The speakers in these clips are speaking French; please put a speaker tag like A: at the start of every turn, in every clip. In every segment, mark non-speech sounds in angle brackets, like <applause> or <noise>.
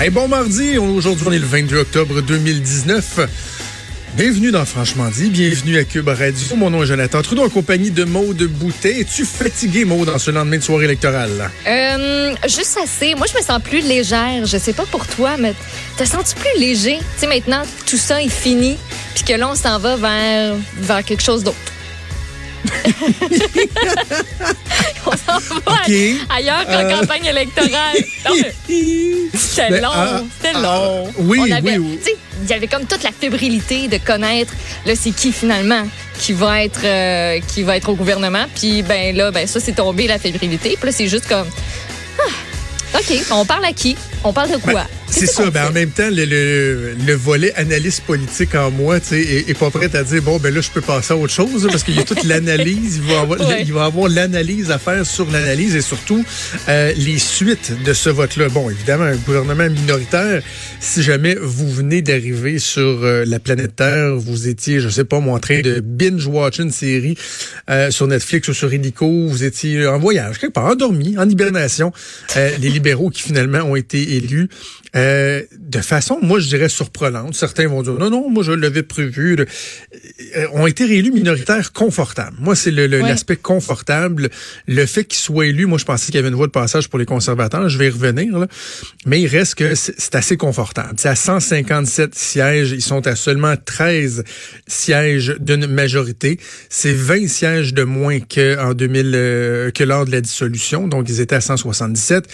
A: Hey, bon mardi, aujourd'hui on est le 22 octobre 2019. Bienvenue dans Franchement dit, bienvenue à Cube Radio. Mon nom est Jonathan Trudeau en compagnie de Maude Boutet. Es-tu fatigué, Maude, en ce lendemain de soirée électorale?
B: Euh, juste assez. Moi, je me sens plus légère. Je sais pas pour toi, mais te sens-tu plus léger? Tu sais, maintenant, tout ça est fini, puis que là, on s'en va vers, vers quelque chose d'autre. <laughs> on s'en va
A: OK.
B: ailleurs qu'en
A: Euh.
B: campagne électorale. C'était
A: Ben,
B: long,
A: ah,
B: c'était
A: ah,
B: long.
A: oui,
B: On avait-
A: oui, oui.
B: Il y avait comme toute la fébrilité de connaître, là, c'est qui finalement qui va être euh, qui va être au gouvernement. Puis ben là, ben ça c'est tombé la fébrilité. Puis là c'est juste comme, ah, ok, on parle à qui? On parle de quoi?
A: Ben, C'est ça. Ben, en même temps, le, le, le volet analyse politique en moi, tu sais, est, est pas prêt à dire bon, ben là, je peux passer à autre chose parce qu'il y a toute l'analyse. Il va avoir, <laughs>
B: Ouais.
A: il va avoir l'analyse à faire sur l'analyse et surtout euh, les suites de ce vote-là. Bon, évidemment, un gouvernement minoritaire. Si jamais vous venez d'arriver sur euh, la planète Terre, vous étiez, je sais pas, moi, en train de binge-watch une série euh, sur Netflix ou sur Illico, vous étiez en voyage quelque part, endormi, en hibernation. Euh, les libéraux qui finalement ont été élus euh, de façon, moi je dirais surprenante. Certains vont dire non, non, moi je l'avais prévu. Le- euh, ont été réélus minoritaires confortables. Moi, c'est le- le-
B: Ouais.
A: l'aspect confortable. Le fait qu'ils soient élus, moi je pensais qu'il y avait une voie de passage pour les conservateurs. Je vais y revenir. Là. Mais il reste que c'est c'est assez confortable. C'est à 157 sièges. Ils sont à seulement 13 sièges d'une majorité. C'est 20 sièges de moins qu'en 2000, euh, que lors de la dissolution. Donc, ils étaient à 177.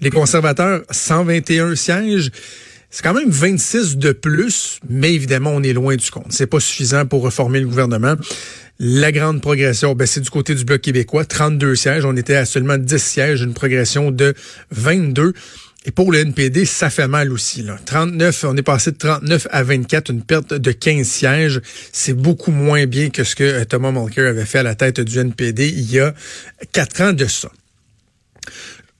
A: Les conservateurs, 121 sièges. C'est quand même 26 de plus, mais évidemment, on est loin du compte. C'est pas suffisant pour reformer le gouvernement. La grande progression, ben, c'est du côté du Bloc québécois, 32 sièges. On était à seulement 10 sièges, une progression de 22. Et pour le NPD, ça fait mal aussi. Là. 39, on est passé de 39 à 24, une perte de 15 sièges. C'est beaucoup moins bien que ce que euh, Thomas Mulcair avait fait à la tête du NPD il y a quatre ans de ça.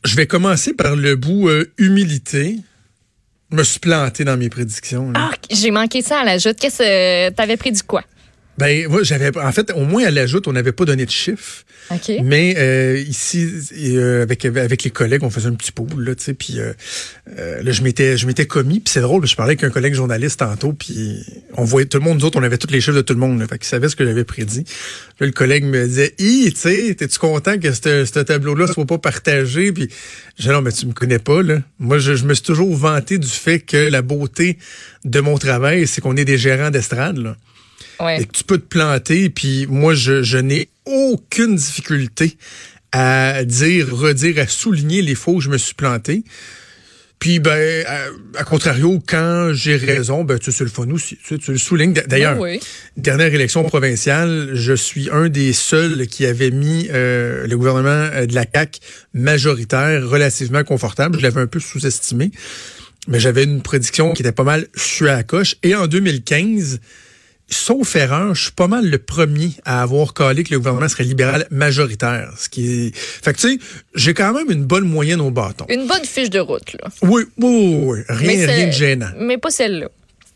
A: Je vais commencer par le bout euh, humilité. Me suis planté dans mes prédictions.
B: Ah, j'ai manqué ça à la joute. Qu'est-ce que t'avais pris du quoi?
A: Ben, moi, j'avais, en fait, au moins à l'ajout, on n'avait pas donné de chiffres. Mais euh, ici, euh, avec avec les collègues, on faisait un petit pool là, tu sais, puis euh, euh, là je m'étais je m'étais commis, puis c'est drôle, je parlais avec un collègue journaliste tantôt, puis on voyait tout le monde, nous autres, on avait tous les chiffres de tout le monde, là, fait qu'il savait ce que j'avais prédit. Là, le collègue me disait, hi, tu sais, t'es-tu content que ce ce tableau-là soit pas partagé, puis j'ai dit, non, mais tu me connais pas là. Moi, je, je me suis toujours vanté du fait que la beauté de mon travail, c'est qu'on est des gérants d'estrade là
B: Ouais.
A: et que tu peux te planter. Puis moi, je, je n'ai aucune difficulté à dire, redire, à souligner les fois où je me suis planté. Puis, ben, à, à contrario, quand j'ai raison, ben, tu c'est le fun aussi. Tu, tu le soulignes. D'ailleurs,
B: oui.
A: dernière élection provinciale, je suis un des seuls qui avait mis euh, le gouvernement euh, de la CAQ majoritaire relativement confortable. Je l'avais un peu sous-estimé. Mais j'avais une prédiction qui était pas mal je à la coche. Et en 2015, sauf erreur, je suis pas mal le premier à avoir calé que le gouvernement serait libéral majoritaire. Ce qui est... Fait que tu sais, j'ai quand même une bonne moyenne au bâton.
B: Une bonne fiche de route, là.
A: Oui, oui, oui, oui. Rien, rien de gênant.
B: Mais pas celle-là.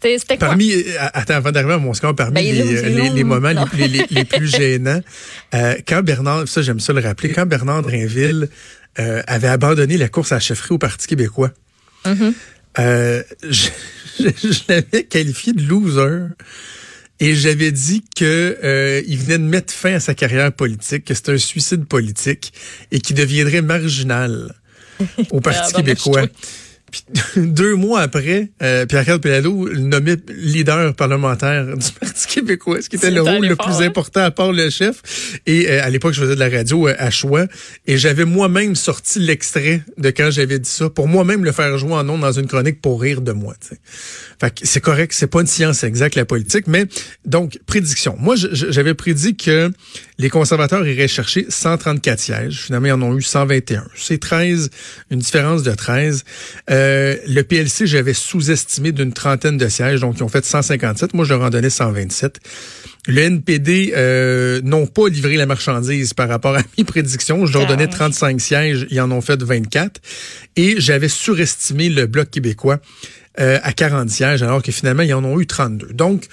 B: C'était quoi?
A: Parmi, euh, attends, avant d'arriver à mon score, parmi
B: Ben,
A: les, moments les, plus gênants, <laughs> euh, quand Bernard, ça j'aime ça le rappeler, quand Bernard Drinville euh, avait abandonné la course à la chefferie au Parti québécois,
B: Mm-hmm.
A: euh, je, je, je l'avais qualifié de loser. Et j'avais dit que euh, il venait de mettre fin à sa carrière politique, que c'était un suicide politique et qu'il deviendrait marginal au <laughs> Parti
B: Ah, ben, moi,
A: québécois. Puis, <laughs> deux mois après, euh, Pierre-Carl Pelado le nommait leader parlementaire du <laughs> Parti québécois, ce qui était le rôle le plus
B: hein?
A: important à part le chef. Et euh, à l'époque, je faisais de la radio euh, à choix. Et j'avais moi-même sorti l'extrait de quand j'avais dit ça, pour moi-même le faire jouer en nom dans une chronique pour rire de moi. tu sais. Fait que c'est correct, c'est pas une science exacte la politique, mais donc prédiction. Moi, j'avais prédit que les conservateurs iraient chercher 134 sièges. Finalement, ils en ont eu 121. C'est 13, une différence de 13. Euh, Euh, le PLC, j'avais sous-estimé d'une trentaine de sièges, donc ils ont fait 157. Moi, je leur en donnais 127. Le NPD euh, n'ont pas livré la marchandise par rapport à <laughs> mes prédictions. Je leur donnais 35 sièges, ils en ont fait 24. Et j'avais surestimé le Bloc québécois euh, à 40 sièges, alors que finalement, ils en ont eu 32. Donc,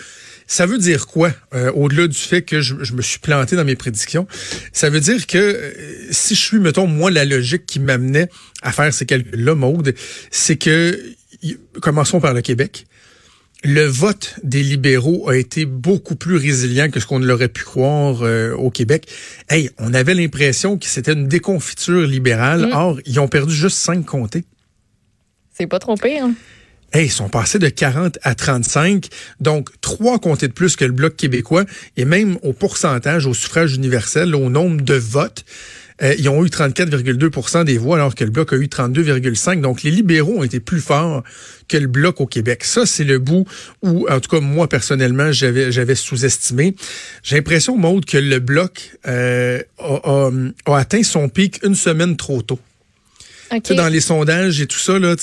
A: ça veut dire quoi, euh, au-delà du fait que je, me suis planté dans mes prédictions? Ça veut dire que euh, si je suis, mettons, moi, la logique qui m'amenait à faire ces calculs-là, Maude, c'est que, commençons par le Québec, le vote des libéraux a été beaucoup plus résilient que ce qu'on l'aurait pu croire euh, au Québec. Hey, on avait l'impression que c'était une déconfiture libérale. Mm. Or, ils ont perdu juste cinq comtés.
B: C'est pas trop pire. Hein?
A: Hey, ils sont passés de 40 à 35, donc trois comtés de plus que le Bloc québécois, et même au pourcentage, au suffrage universel, au nombre de votes. Euh, ils ont eu 34,2% des voix alors que le Bloc a eu 32,5. Donc, les libéraux ont été plus forts que le Bloc au Québec. Ça, c'est le bout où, en tout cas, moi, personnellement, j'avais, sous-estimé. J'ai l'impression, Maude, que le Bloc euh, a atteint son pic une semaine trop tôt. Dans les sondages et tout ça, là,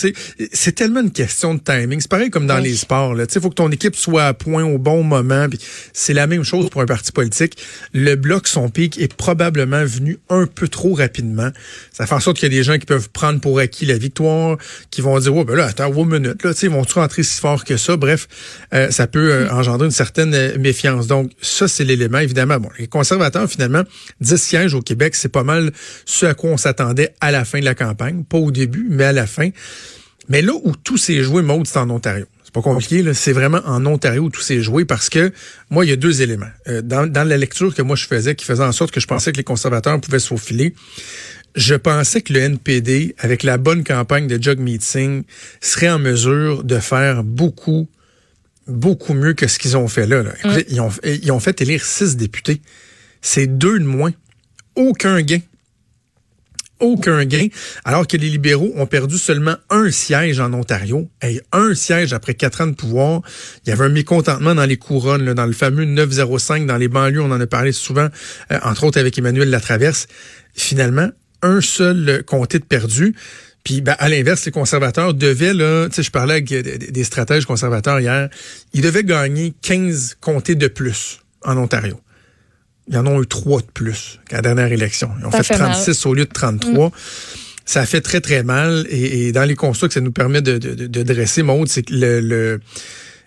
A: c'est tellement une question de timing. C'est pareil comme dans les sports. Il faut que ton équipe soit à point au bon moment. C'est la même chose pour un parti politique. Le bloc, son pic, est probablement venu un peu trop rapidement. Ça fait en sorte qu'il y a des gens qui peuvent prendre pour acquis la victoire, qui vont dire, oh, ben là, attends, une minute, là, ils vont-tu rentrer si fort que ça? Bref, euh, ça peut euh, engendrer une certaine euh, méfiance. Donc, ça, c'est l'élément, évidemment. Bon, les conservateurs, finalement, 10 sièges au Québec, c'est pas mal ce à quoi on s'attendait à la fin de la campagne pas au début, mais à la fin. Mais là où tout s'est joué, Maude, c'est en Ontario. C'est pas compliqué, là. C'est vraiment en Ontario où tout s'est joué parce que, moi, il y a deux éléments. Euh, dans, la lecture que moi je faisais, qui faisait en sorte que je pensais que les conservateurs pouvaient se faufiler, je pensais que le NPD, avec la bonne campagne de Jug Meeting, serait en mesure de faire beaucoup, beaucoup mieux que ce qu'ils ont fait là. ils, ont, ils ont fait élire six députés. C'est deux de moins. Aucun gain aucun gain, alors que les libéraux ont perdu seulement un siège en Ontario. Et un siège après quatre ans de pouvoir. Il y avait un mécontentement dans les couronnes, dans le fameux 905, dans les banlieues, on en a parlé souvent, euh, entre autres avec Emmanuel Latraverse. Finalement, un seul comté de perdu. Puis ben, à l'inverse, les conservateurs devaient, là, je parlais avec des stratèges conservateurs hier, ils devaient gagner 15 comtés de plus en Ontario. Ils en ont eu trois de plus qu'à la dernière élection. Ils ont fait, 36 au lieu de 33. Mm. Ça fait très, très mal. Et, dans les constats que ça nous permet de, de, de dresser, Maud, c'est que le,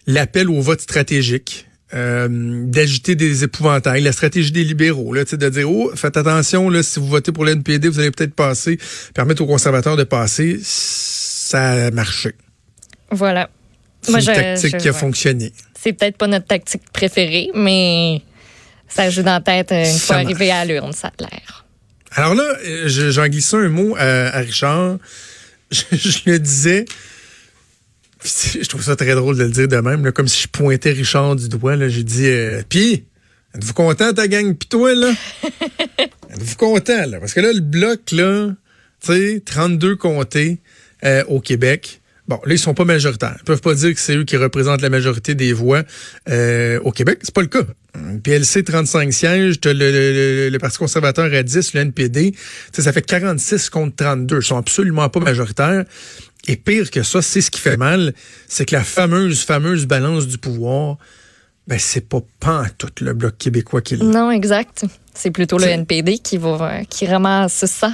A: l'appel au vote stratégique, euh, d'agiter des épouvantails, la stratégie des libéraux, là, de dire oh, faites attention, là, si vous votez pour l'NPD, vous allez peut-être passer, permettre aux conservateurs de passer, ça a marché.
B: Voilà.
A: C'est une tactique qui a fonctionné.
B: C'est peut-être pas notre tactique préférée, mais ça joue dans la tête une fois arrivé à l'urne, ça a l'air.
A: Alors là, j'en glissais un mot à, Richard. <laughs> Je, le disais. Je trouve ça très drôle de le dire de même, comme si je pointais Richard du doigt. J'ai dit, euh, puis, êtes-vous content ta gang, pis toi, là? <laughs> êtes-vous content, là? Parce que là, le bloc, là, tu sais, 32 comtés euh, au Québec. Bon, là, ils sont pas majoritaires. Ils peuvent pas dire que c'est eux qui représentent la majorité des voix euh, au Québec. C'est pas le cas. PLC, 35 sièges, le, le, le, Parti conservateur à 10, le NPD. Ça fait 46 contre 32. Ils sont absolument pas majoritaires. Et pire que ça, c'est ce qui fait mal, c'est que la fameuse, fameuse balance du pouvoir, ben, c'est pas pas tout le Bloc québécois qui l'a.
B: Non, exact. C'est plutôt le NPD qui va, qui ramasse ça.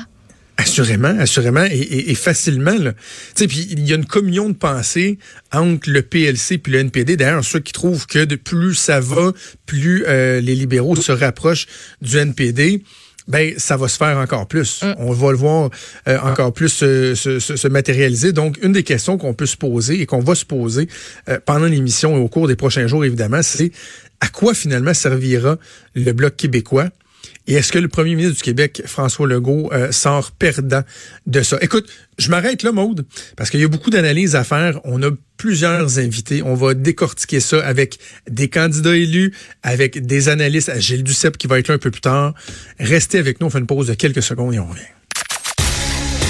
A: Assurément, assurément, et, facilement. Là. Puis il y a une communion de pensée entre le PLC et le NPD. D'ailleurs, ceux qui trouvent que de plus ça va, plus euh, les libéraux se rapprochent du NPD. Ben, ça va se faire encore plus. Mm. On va le voir euh, encore plus se, se, matérialiser. Donc, une des questions qu'on peut se poser et qu'on va se poser euh, pendant l'émission et au cours des prochains jours, évidemment, c'est à quoi finalement servira le Bloc québécois? Et est-ce que le premier ministre du Québec, François Legault, euh, sort perdant de ça? Écoute, je m'arrête là, Maude, parce qu'il y a beaucoup d'analyses à faire. On a plusieurs invités. On va décortiquer ça avec des candidats élus, avec des analystes, Gilles Duceppe qui va être là un peu plus tard. Restez avec nous, on fait une pause de quelques secondes et on revient.